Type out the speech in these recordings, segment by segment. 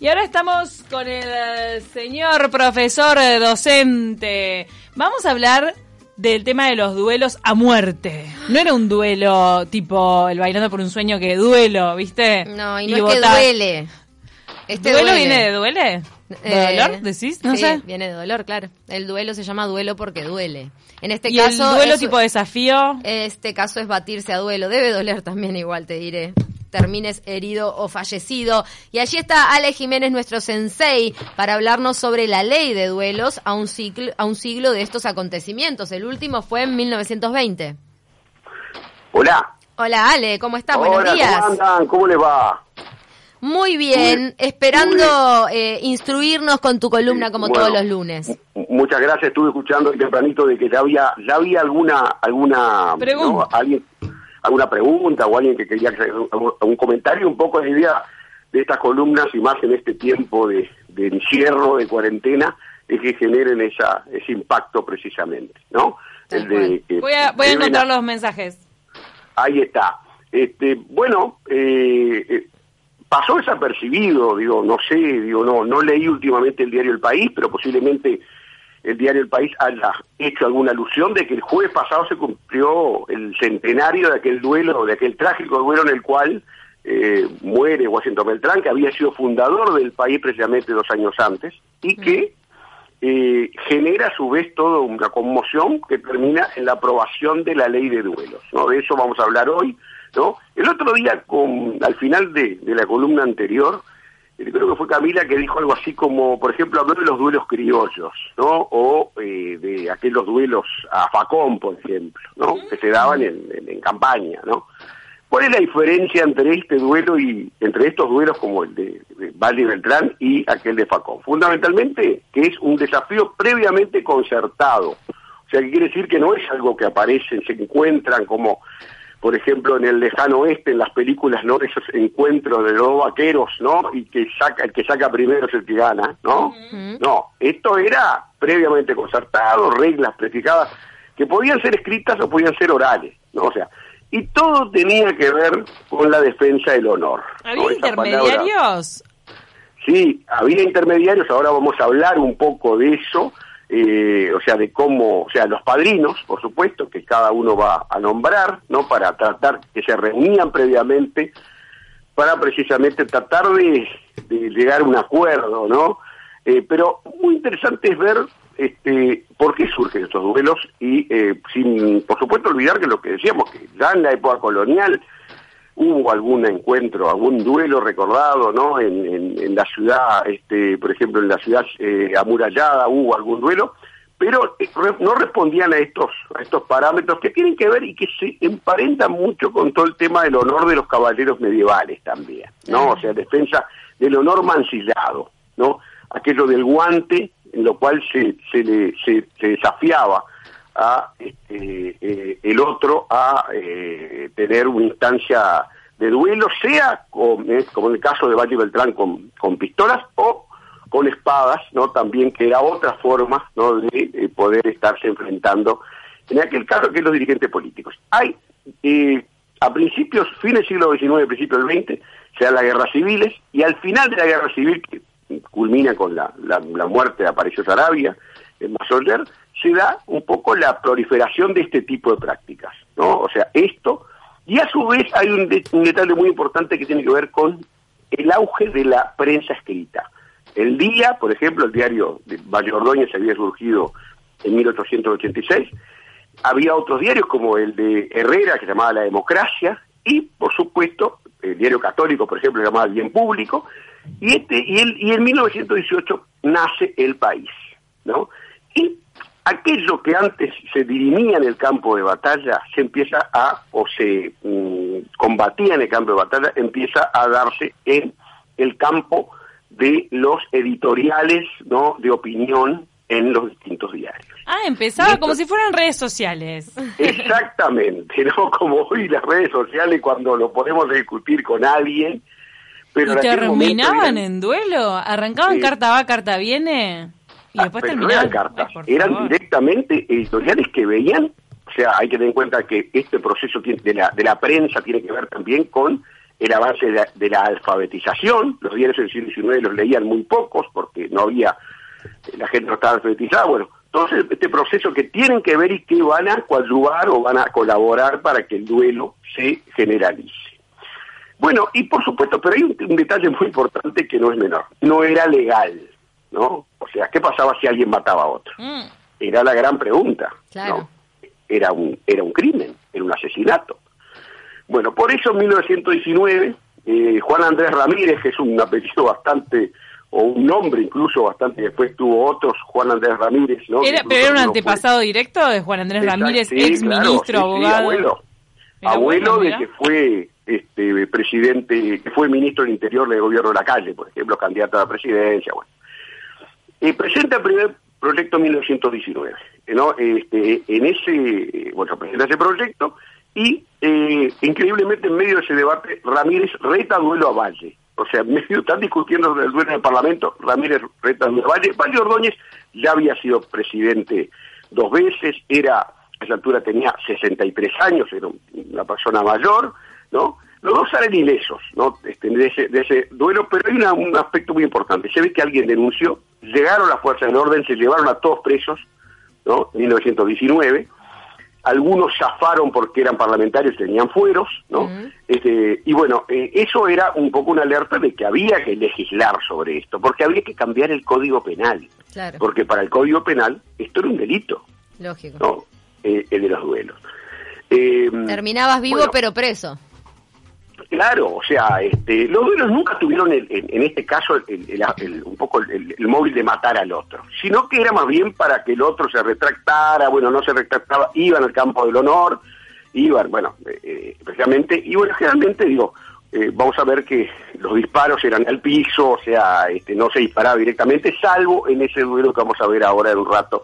Y ahora estamos con el eh, señor profesor eh, docente. Vamos a hablar del tema de los duelos a muerte. No era un duelo tipo el bailando por un sueño que duelo, ¿viste? No, y no es que duele. Este ¿Duelo viene de duele? ¿De Eh, dolor, decís? No sí, sé. viene de dolor, claro. El duelo se llama duelo porque duele. En este ¿Y caso. el duelo es- tipo desafío? Este caso es batirse a duelo. Debe doler también, igual te diré. Termines herido o fallecido. Y allí está Ale Jiménez, nuestro sensei, para hablarnos sobre la ley de duelos a un, ciclo, a un siglo de estos acontecimientos. El último fue en 1920. Hola. Hola Ale, ¿cómo estás? Buenos Hola, días. ¿cómo andan? ¿Cómo les va? Muy bien, Muy- esperando eh, instruirnos con tu columna como bueno, todos los lunes. Muchas gracias. Estuve escuchando tempranito de que ya había, ya había alguna, alguna, Pregunta. ¿no? alguien, alguna pregunta o alguien que quería hacer algún, comentario. Un poco la idea de estas columnas y más en este tiempo de, de encierro, de cuarentena, es que generen esa, ese impacto precisamente, ¿no? El de que Voy a, voy a encontrar los mensajes. Ahí está. Este, bueno, eh, eh, pasó desapercibido, digo, no sé, digo, no, no leí últimamente el diario El País, pero posiblemente el diario El País haya hecho alguna alusión de que el jueves pasado se cumplió el centenario de aquel duelo, de aquel trágico duelo en el cual eh, muere Washington Beltrán, que había sido fundador del país precisamente dos años antes, y que eh, genera a su vez toda una conmoción que termina en la aprobación de la ley de duelos. ¿no? De eso vamos a hablar hoy. ¿no? El otro día, con, al final de, de la columna anterior, creo que fue Camila que dijo algo así como, por ejemplo, habló de los duelos criollos, ¿no? O eh, de aquellos duelos a facón, por ejemplo, ¿no? Que se daban en, en- en campaña, ¿no? ¿Cuál es la diferencia entre este duelo y entre estos duelos como el de, de Valle Beltrán y aquel de Facón? Fundamentalmente que es un desafío previamente concertado. O sea, que quiere decir que no es algo que aparecen, se encuentran como, por ejemplo, en el lejano oeste, en las películas, ¿no? Esos encuentros de dos vaqueros, ¿no? Y que saca, el que saca primero es el que gana, ¿no? No, esto era previamente concertado, reglas prefijadas, que podían ser escritas o podían ser orales, ¿no? O sea, y todo tenía que ver con la defensa del honor. ¿no? ¿Había palabra- intermediarios? Sí, había intermediarios, ahora vamos a hablar un poco de eso, eh, o sea, de cómo, o sea, los padrinos, por supuesto, que cada uno va a nombrar, ¿no? Para tratar, que se reunían previamente, para precisamente tratar de, llegar a un acuerdo, ¿no? Eh, pero muy interesante es ver este, por qué surgen estos duelos y eh, sin, por supuesto, olvidar que lo que decíamos, que ya en la época colonial, hubo algún encuentro, algún duelo recordado, ¿no? En, en- en la ciudad, este, por ejemplo, en la ciudad eh, amurallada hubo algún duelo, pero eh, no respondían a estos, a estos parámetros que tienen que ver y que se emparentan mucho con todo el tema del honor de los caballeros medievales también, ¿no? O sea, defensa del honor mancillado, ¿no? Aquello del guante, en lo cual se, se, le, se, se desafiaba a este, eh, el otro a eh, tener una instancia de duelo, sea con, eh, como en el caso de Valle Beltrán con, con pistolas o con espadas, no también que era otra forma ¿no? de eh, poder estarse enfrentando en aquel caso que los dirigentes políticos. Hay eh, a principios, fines del siglo XIX, principios del XX, se dan las guerras civiles y al final de la guerra civil, que culmina con la, la, la muerte de Aparicio Sarabia, en Masoller, se da un poco la proliferación de este tipo de prácticas, ¿no? O sea, esto, y a su vez hay un, de- un detalle muy importante que tiene que ver con el auge de la prensa escrita. El día, por ejemplo, el diario de Valle Ordóñez había surgido en 1886, había otros diarios como el de Herrera, que se llamaba La Democracia, y por supuesto el diario católico, por ejemplo, que llamaba Bien Público, y, este, y, el, y en 1918 nace El País, ¿no? Y aquello que antes se dirimía en el campo de batalla, se empieza a, o se mm, combatía en el campo de batalla, empieza a darse en el campo de los editoriales, ¿no?, de opinión en los distintos diarios. Ah, empezaba como si fueran redes sociales. Exactamente, ¿no? Como hoy las redes sociales cuando lo podemos discutir con alguien, pero ¿Y en aquel momento terminaban eran- en duelo? ¿Arrancaban carta va, carta viene? Y después pero no terminaban. eran cartas, Ay, por eran favor. directamente editoriales que veían, o sea, hay que tener en cuenta que este proceso tiene- de la, de la prensa tiene que ver también con el avance de la, de la alfabetización, los diarios del siglo XIX los leían muy pocos porque no había, la gente no estaba alfabetizada, bueno, todo este proceso que tienen que ver y que van a coadyuvar o van a colaborar para que el duelo se generalice. Bueno, y por supuesto, pero hay un, un detalle muy importante que no es menor, no era legal, ¿no? Sea, ¿qué pasaba si alguien mataba a otro? Mm. Era la gran pregunta. Claro. ¿no? Era un, era un crimen, era un asesinato. Bueno, por eso en 1919, eh, Juan Andrés Ramírez, que es un apellido bastante, o un nombre incluso bastante, después tuvo otros, Juan Andrés Ramírez, ¿no? Era, pero era un fue- antepasado directo de Juan Andrés Exacto, Ramírez, sí, ex claro, ministro, sí, sí, abogado. abuelo. Abuelo de que fue este presidente, que fue ministro del Interior del gobierno de la calle, por ejemplo, candidato a la presidencia, bueno. Eh, presenta el primer proyecto en 1919, ¿no? Este, en ese, bueno, presenta ese proyecto y eh, increíblemente en medio de ese debate Ramírez reta duelo a Valle. O sea, en medio están discutiendo el duelo en el Parlamento, Ramírez reta duelo a Valle. Valle Ordóñez ya había sido presidente dos veces, era, a esa altura tenía 63 años, era un- una persona mayor, ¿no? Los dos salen ilesos, ¿no? Este, de, ese, de ese duelo, pero hay un aspecto muy importante. Se ve que alguien denunció, llegaron las fuerzas del orden, se llevaron a todos presos, ¿no? En 1919. Algunos zafaron porque eran parlamentarios, tenían fueros, ¿no? Este, y bueno, eh, eso era un poco una alerta de que había que legislar sobre esto, porque había que cambiar el código penal, Claro, porque para el código penal esto era un delito, lógico. ¿no? Eh, el de los duelos. Eh, Terminabas vivo bueno, pero preso. Claro, o sea, este, los duelos nunca tuvieron el- en, en este caso el- un poco el, móvil de matar al otro, sino que era más bien para que el otro se retractara, bueno, no se retractaba, iban al campo del honor, iban, bueno, eh, eh, precisamente, y bueno, generalmente digo, eh, vamos a ver que los disparos eran al piso, o sea, este, no se disparaba directamente, salvo en ese duelo que vamos a ver ahora en un rato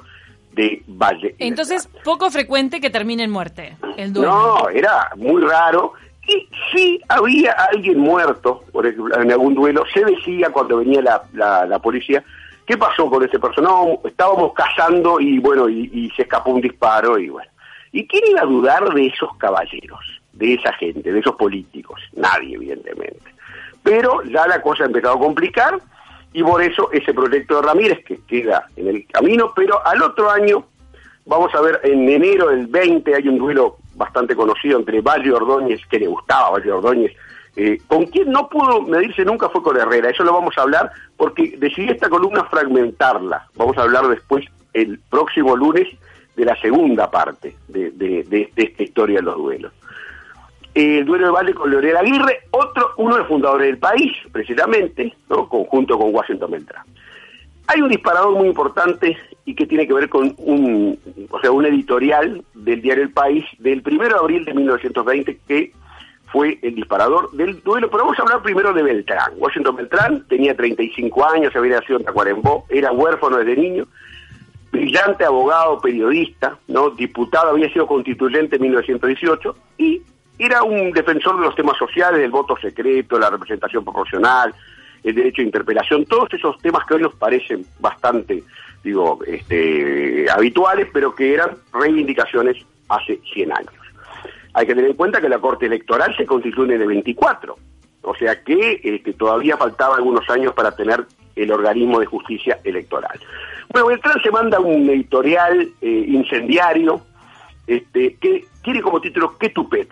de Valle. Entonces, poco frecuente que termine en muerte el duelo. No, era muy raro. Y si había alguien muerto, por ejemplo, en algún duelo, se decía cuando venía la, la, policía, ¿qué pasó con ese personaje? No, estábamos cazando y bueno, y, y se escapó un disparo y bueno. ¿Y quién iba a dudar de esos caballeros, de esa gente, de esos políticos? Nadie, evidentemente. Pero ya la cosa ha empezado a complicar y por eso ese proyecto de Ramírez que queda en el camino, pero al otro año Vamos a ver, en enero del 20 hay un duelo bastante conocido entre Valle Ordóñez, que le gustaba Valle Ordóñez. Eh, con quien no pudo medirse nunca fue con Herrera, eso lo vamos a hablar porque decidí esta columna fragmentarla. Vamos a hablar después, el próximo lunes, de la segunda parte de, de- de- de esta historia de los duelos. El duelo de Valle con Leonel Aguirre, otro, uno de los fundadores del país, precisamente, ¿no? conjunto con Washington Beltrán. Hay un disparador muy importante y que tiene que ver con un, o sea, un editorial del diario El País del 1 de abril de 1920 que fue el disparador del duelo. Pero vamos a hablar primero de Beltrán. Washington Beltrán tenía 35 años, había nacido en Tacuarembó, era huérfano desde niño, brillante abogado, periodista, no diputado, había sido constituyente en 1918 y era un defensor de los temas sociales, del voto secreto, la representación proporcional, el derecho de interpelación, todos esos temas que hoy nos parecen bastante, digo, este, habituales, pero que eran reivindicaciones hace 100 años. Hay que tener en cuenta que la Corte Electoral se constituye en el 24, o sea que este, todavía faltaba algunos años para tener el organismo de justicia electoral. Bueno, Beltrán se manda un editorial eh, incendiario este, que tiene como título ¿Qué tupet?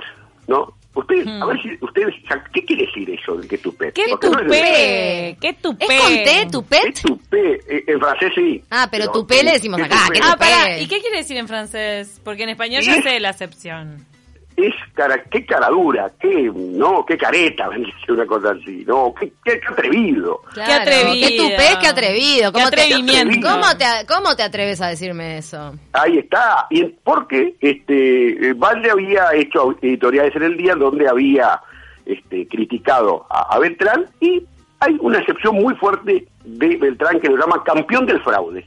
¿No? Ustedes, a ver si ustedes, ¿qué quiere decir eso de qué tupet? ¡Qué Porque no es de- tupé! ¡Qué tupé! ¿Es con T, ¿Qué tupet? tupé? Eh, en francés sí. Ah, pero tupé le decimos ¿qué acá, tupé? ¿qué Ah, tupé? pará, ¿y qué quiere decir en francés? Porque en español ya ¿Y? sé la acepción. Es cara, qué cara dura, qué, no, qué careta, una cosa así, no, qué, qué, qué atrevido. Claro, Qué atrevido. Qué tupé, qué atrevido. Qué ¿Cómo te- atrevimiento. ¿Cómo te, ¿Cómo te atreves a decirme eso? Ahí está, y porque este, eh, Valle había hecho editoriales en el día donde había este, criticado a, a Beltrán y hay una excepción muy fuerte de Beltrán que lo llama campeón del fraude,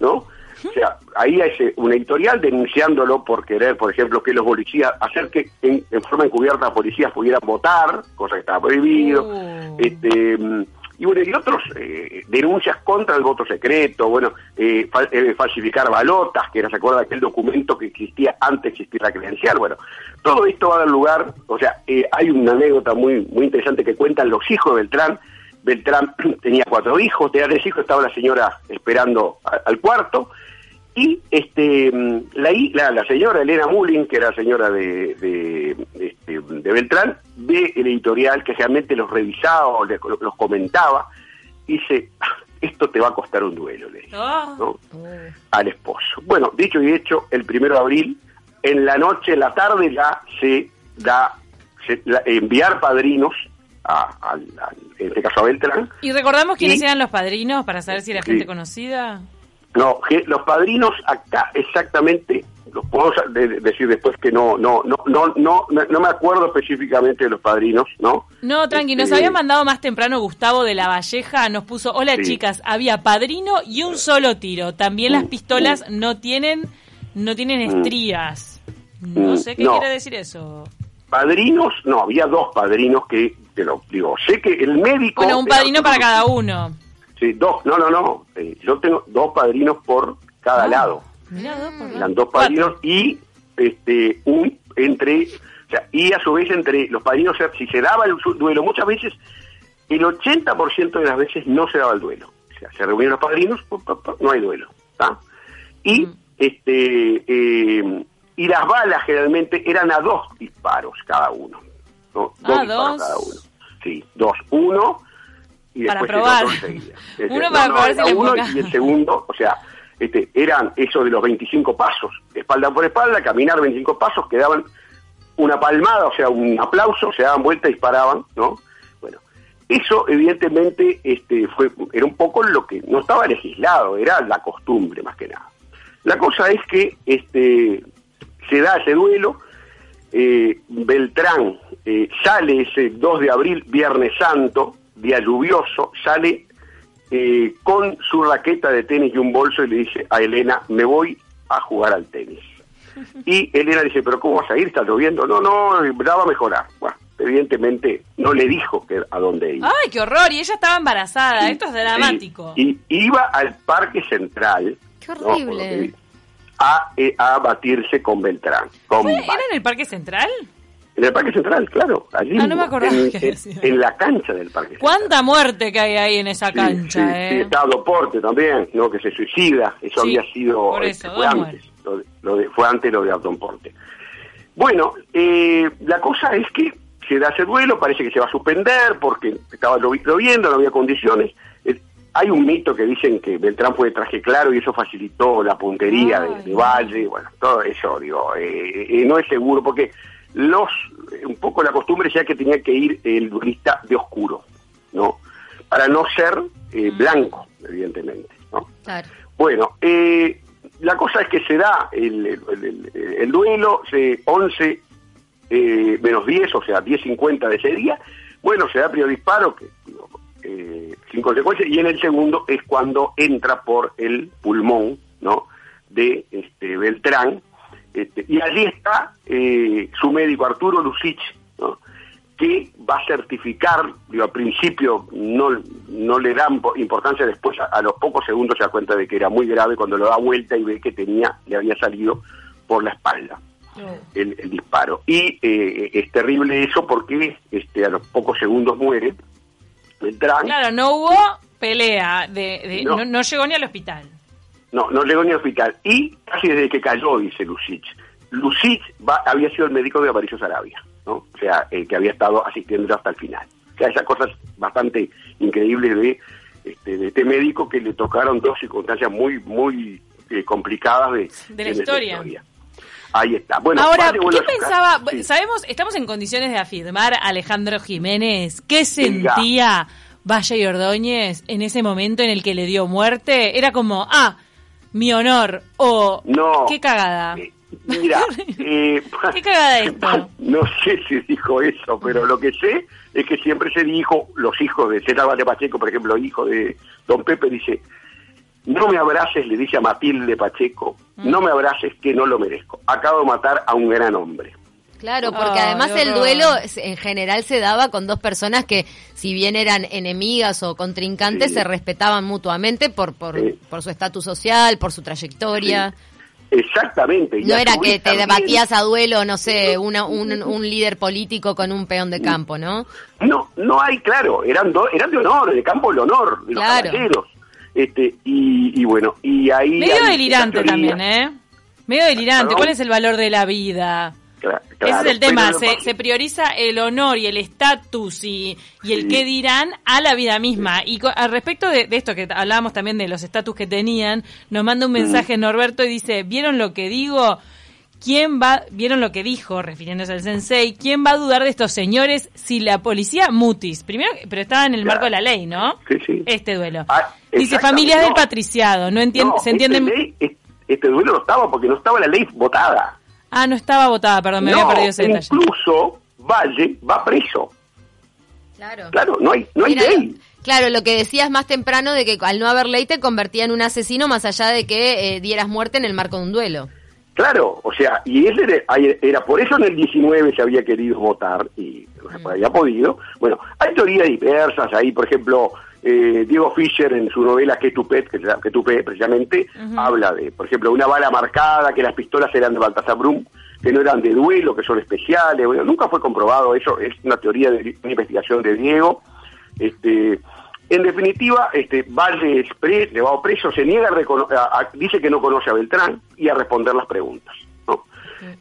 ¿no? O sea, ahí hay ese- un editorial denunciándolo por querer, por ejemplo, que los policías, hacer que en, en forma encubierta los policías pudieran votar, cosa que estaba prohibido, Uh. este, mm, y bueno, y otros eh, denuncias contra el voto secreto, bueno, eh, fal- eh, falsificar balotas, que era, se acuerda aquel documento que existía antes de existir la credencial, bueno, todo esto va a dar lugar, o sea, eh, hay una anécdota muy, muy interesante que cuentan los hijos de Beltrán, Beltrán tenía cuatro hijos, tenía tres hijos, estaba la señora esperando a- al cuarto, y este la, la, la señora Elena Mullin, que era señora de, este, de Beltrán, ve el editorial que realmente los revisaba o le- los comentaba, y dice, "Ah, esto te va a costar un duelo, le dice, Oh. ¿no? al esposo. Bueno, dicho y hecho, el primero de abril, en la noche, en la tarde, ya se da se- la- enviar padrinos, a, al- al- en este caso a Beltrán, Y recordamos quiénes Y- eran los padrinos para saber si era Sí. gente conocida. No, que los padrinos acá exactamente, los puedo de- de- decir después que no, no, no, no, no, no me acuerdo específicamente de los padrinos, ¿no? No, tranqui, nos Este, había mandado más temprano Gustavo de la Valleja, nos puso, hola Sí. chicas, había padrino y un solo tiro. También las Mm, pistolas no tienen, no tienen Mm. estrías. No Mm, sé qué no. quiere decir eso. Padrinos, no, había dos padrinos que, te lo digo, sé que el médico... Bueno, un padrino para cada uno. Sí, dos, no, no, no, eh, yo tengo dos padrinos por cada Ah, lado. Mirá, dos por eran dos Cuatro. padrinos y este un entre o sea, y a su vez entre los padrinos si se daba el duelo muchas veces el 80% de las veces no se daba el duelo o sea se reunían los padrinos no hay duelo ¿tá? y Mm. este eh, y las balas generalmente eran a dos disparos cada uno ¿no? dos Ah, disparos dos. cada uno sí dos uno y Para después el probar. otro enseguida. Uno No, para no, probar si uno y el segundo, o sea, este, eran eso de los 25 pasos, espalda por espalda, caminar 25 pasos, que daban una palmada, o sea, un aplauso, se daban vuelta y disparaban, ¿no? Bueno, eso evidentemente este, fue, era un poco lo que no estaba legislado, era la costumbre más que nada. La cosa es que este, se da ese duelo, eh, Beltrán eh, sale ese 2 de abril, Viernes Santo, día lluvioso, sale eh, con su raqueta de tenis y un bolso y le dice a Elena, me voy a jugar al tenis. Y Elena dice, pero ¿cómo vas a ir? ¿Está lloviendo? No, no, la va a mejorar. Bueno, evidentemente no le dijo que a dónde iba. Ay, qué horror, y ella estaba embarazada, esto es dramático. Y, y iba al Parque Central. Qué horrible. A, eh, a batirse con Beltrán. Con ¿Fue- Val- ¿Era en el Parque Central? En el Parque Central, claro. Allí Ah, no me acordaba en, que en- en la cancha del Parque Central. ¿Cuánta muerte que hay ahí en esa Sí, cancha, sí, eh? sí, estaba Doporte también, ¿no? Que se suicida. Eso había sido. por este, eso, fue antes. Lo de- lo de- fue antes lo de Alton Porte. Bueno, eh, la cosa es que se da ese duelo, parece que se va a suspender porque estaba llovi- lloviendo, no había condiciones. Eh, hay un mito que dicen que Beltrán fue de traje claro y eso facilitó la puntería de, de Valle. Bueno, todo eso, digo, eh, eh, no es seguro porque los. un poco la costumbre ya que tenía que ir el duelista de oscuro, ¿no? Para no ser eh, blanco, evidentemente, ¿no? Claro. Bueno, eh, la cosa es que se da el, el- el- el duelo, se 11 eh, menos 10, o sea, 10.50 de ese día. Bueno, se da primer disparo, que, eh, sin consecuencias, y en el segundo es cuando entra por el pulmón, ¿no? De este, Beltrán, este, y allí está eh, su médico Arturo Lucich, ¿no? que va a certificar, digo, al principio no, no le dan po- importancia, después a, a los pocos segundos se da cuenta de que era muy grave cuando lo da vuelta y ve que tenía, le había salido por la espalda el, el disparo. Y eh, es terrible eso porque este, a los pocos segundos muere Beltrán. Claro, no hubo pelea, de, de- no. No. no llegó ni al hospital. No, no llegó ni al hospital. Y casi desde que cayó, dice Lucich. Lucich va- había sido el médico de Aparicio Sarabia, ¿no? O sea, el que había estado asistiendo hasta el final. O sea, esas cosas bastante increíbles de este, de este médico que le tocaron dos circunstancias muy, muy eh, complicadas de, De la historia. Ahí está. Bueno, Ahora, ¿qué pensaba? Sí. Sabemos, estamos en condiciones de afirmar Alejandro Jiménez. ¿Qué sentía Valle y Ordóñez en ese momento en el que le dio muerte? Era como, ah, mi honor, o No. qué cagada. Eh, Mira, eh, ¿Qué cagada esto? No sé si dijo eso, pero lo que sé es que siempre se dijo, los hijos de César Vale Pacheco, por ejemplo, hijo de Don Pepe, dice, no me abraces, le dice a Matilde Pacheco, Mm. no me abraces que no lo merezco. Acabo de matar a un gran hombre. Claro, porque Ay, además el duelo en general se daba con dos personas que, si bien eran enemigas o contrincantes, Sí. se respetaban mutuamente por por, Sí. por su estatus social, por su trayectoria. Exactamente. y No era que te también- debatías a duelo, no sé, una- un, un líder político con un peón de campo, ¿no? No, no hay, claro, eran, do- eran de honor, de campo del honor, de los Claro. caballeros. Este, y, y bueno, y ahí... Medio delirante también, ¿eh? Medio delirante. Perdón. ¿Cuál es el valor de la vida? Ese es el tema, se, prioriza el honor y el estatus y, y el Sí. qué dirán a la vida misma. Y al respecto de, de esto que hablábamos también de los estatus que tenían, nos manda un mensaje Norberto y dice, ¿vieron lo que digo? ¿Quién va, vieron lo que dijo, refiriéndose al sensei, quién va a dudar de estos señores si la policía mutis? Primero, pero estaba en el Claro. marco de la ley, ¿no? Sí, sí. Este duelo. Ah, dice familias del patriciado, no entiende, No, se entiende. Este, ley- es- este duelo no estaba porque no estaba la ley votada. Ah, no estaba votada, perdón, me no, había perdido ese detalle. incluso Valle va preso. Claro. Claro, no hay, no hay ley. Claro, lo que decías más temprano de que al no haber ley te convertía en un asesino más allá de que eh, dieras muerte en el marco de un duelo. Claro, o sea, y ese era, era por eso en el 19 se había querido votar y no se había podido. Bueno, hay teorías diversas ahí, por ejemplo, eh, Diego Fischer en su novela Que tu pet, que, que precisamente, habla de, por ejemplo, una bala marcada, que las pistolas eran de Baltasar Brum, que no eran de duelo, que son especiales. Bueno, nunca fue comprobado eso, es una teoría de una investigación de Diego. Este, en definitiva, este Valle es pre- llevado preso, se niega a, a- a- dice que no conoce a Beltrán y a responder las preguntas. ¿no?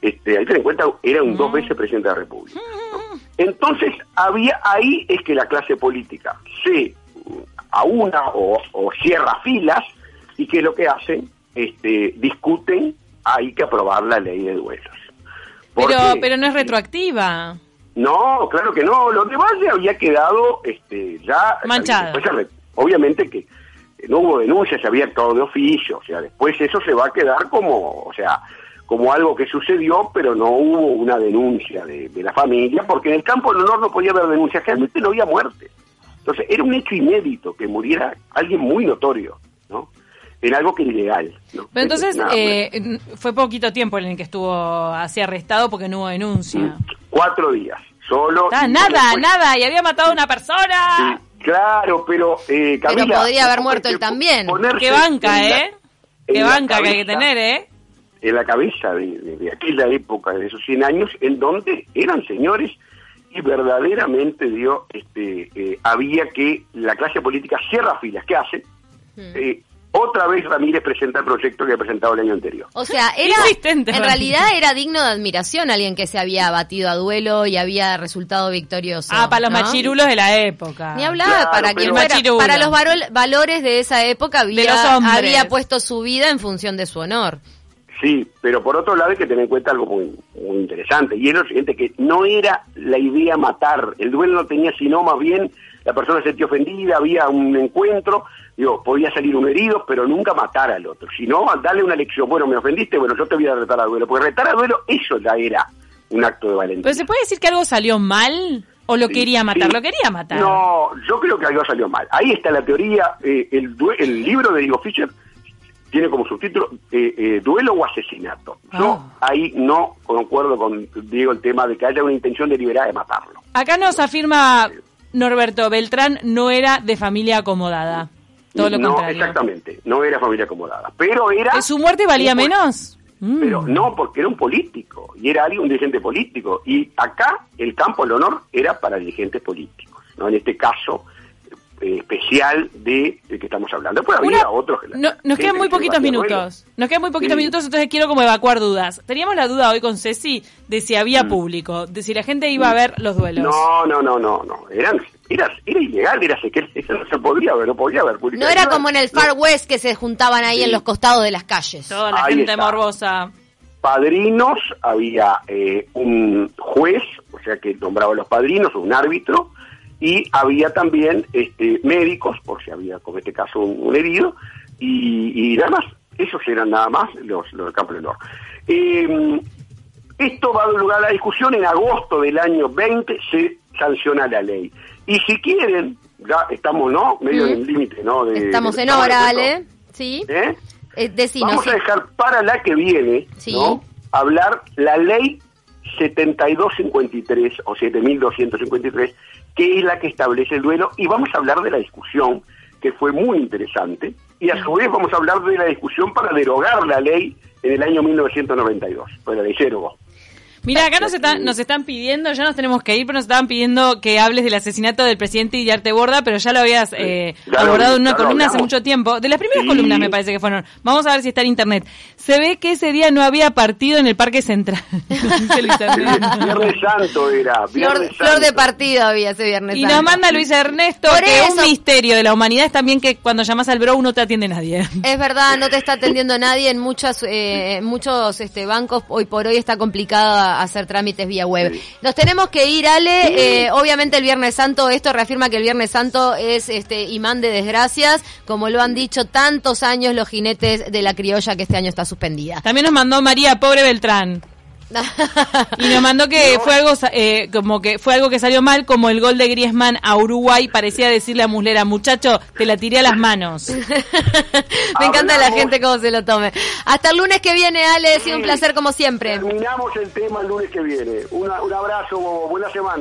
Este, que tener en cuenta, era un dos veces presidente de la República. ¿no? Entonces, había ahí es que la clase política se aúna o, o cierra filas y que lo que hacen, este, discuten, hay que aprobar la ley de duelos. Pero, Porque- pero no es retroactiva. no, claro que no. Lo de Valle había quedado este, ya... Después re- obviamente que no hubo denuncia, se había actuado de oficio. O sea, después eso se va a quedar como, o sea, como algo que sucedió, pero no hubo una denuncia de, de la familia, porque en el campo del honor no podía haber denuncia, realmente no había muerte. Entonces, era un hecho inédito que muriera alguien muy notorio, ¿no? En algo que era ilegal. ¿no? Pero entonces Nada, eh, fue poquito tiempo en el que estuvo así arrestado porque no hubo denuncia. Cuatro días, solo... Ah, nada, después- nada, y había matado a una persona. Sí, claro, pero eh, Camila, podría haber muerto él también. Qué banca, la- ¿eh? en Qué la banca que hay que cabeza- tener, ¿eh? En la cabeza de, de- de aquella época, de esos 100 años, en donde eran señores y verdaderamente dio, este, eh, había que la clase política cierra filas. ¿Qué hace? Eh, otra vez Ramírez presenta el proyecto que ha presentado el año anterior. O sea, era en realidad era digno de admiración alguien que se había batido a duelo y había resultado victorioso. Ah, para los ¿no? machirulos de la época. Ni hablar, Claro, para quien fuera, para los valores de esa época había, había puesto su vida en función de su honor. Sí, pero por otro lado hay que tener en cuenta algo muy, muy interesante, y es lo siguiente, que no era la idea matar, el duelo no tenía sino más bien, la persona se sentía ofendida, había un encuentro, digo, podía salir un herido, pero nunca matar al otro, sino darle una lección, bueno, me ofendiste, bueno, yo te voy a retar a duelo, porque retar a duelo, eso ya era un acto de valentía. ¿Pero se puede decir que algo salió mal? ¿O lo quería matar? sí. Lo quería matar. No, yo creo que algo salió mal. Ahí está la teoría, eh, el, el libro de Diego Fischer tiene como subtítulo eh, eh, duelo o asesinato. Yo Ah. ahí no concuerdo con Diego el tema de que haya una intención deliberada de matarlo. Acá nos afirma Norberto Beltrán no era de familia acomodada. Todo lo no, contrario. exactamente, no era familia acomodada, pero era... ¿Su muerte valía menos? Mm. Pero no, porque era un político, y era alguien, un dirigente político, y acá el campo del honor era para dirigentes políticos, ¿no? En este caso eh, especial de, de que estamos hablando. Después había Una- otros... que la- no- nos quedan muy que poquitos minutos. Nos quedan muy poquitos Sí. minutos, entonces quiero como evacuar dudas. Teníamos la duda hoy con Ceci de si había público, de si la gente iba a ver los duelos. Mm. No, no, no, no, no. Eran, era, era ilegal, era eso no se podía ver, no podía ver. No era como en el Far West que se juntaban ahí Sí. en los costados de las calles. Toda la Ahí gente está. morbosa. Padrinos, había eh, un juez, o sea que nombraba a los padrinos, un árbitro, y había también este, médicos, por si había, como este caso, un, herido, y, y nada más. Esos eran nada más los, los del campo del honor. Eh, esto va a dar lugar a la discusión. En agosto del año 20 se sanciona la ley. Y si quieren, ya estamos, ¿no? Medio Mm. en el límite, ¿no? De- Estamos en ¿estamos de hora? Ale. Sí. ¿Eh? Eh, decinos, Vamos sí. a dejar para la que viene, Sí. ¿no? Hablar la ley 7253 o 7253, que es la que establece el duelo, y vamos a hablar de la discusión, que fue muy interesante, y a su vez vamos a hablar de la discusión para derogar la ley en el año 1992, pues la ley. Mira, acá nos están, nos están pidiendo, ya nos tenemos que ir, pero nos estaban pidiendo que hables del asesinato del presidente Guillarte Borda, pero ya lo habías eh, abordado en una columna hace mucho tiempo. De las primeras columnas me parece que fueron. Vamos a ver si está en internet. Se ve que ese día no había partido en el Parque Central. viernes Santo era. flor, de partido había ese Viernes Santo. Y nos manda Luis Ernesto que un misterio de la humanidad es también que cuando llamas al bro no te atiende nadie. Es verdad, no te está atendiendo nadie en muchos, eh, muchos este, bancos. Hoy por hoy está complicada hacer trámites vía web. Nos tenemos que ir, Ale. Eh, obviamente el Viernes Santo, esto reafirma que el Viernes Santo es este imán de desgracias, como lo han dicho tantos años los jinetes de la criolla que este año está suspendida. También nos mandó María Pobre Beltrán y nos mandó que fue algo eh, como que fue algo que salió mal, como el gol de Griezmann a Uruguay parecía decirle a Muslera, muchacho, te la tiré a las manos. Me encanta la gente cómo se lo tome. Hasta el lunes que viene, Ale, ha sido un placer como siempre. Terminamos el tema el lunes que viene. un abrazo, buena semana.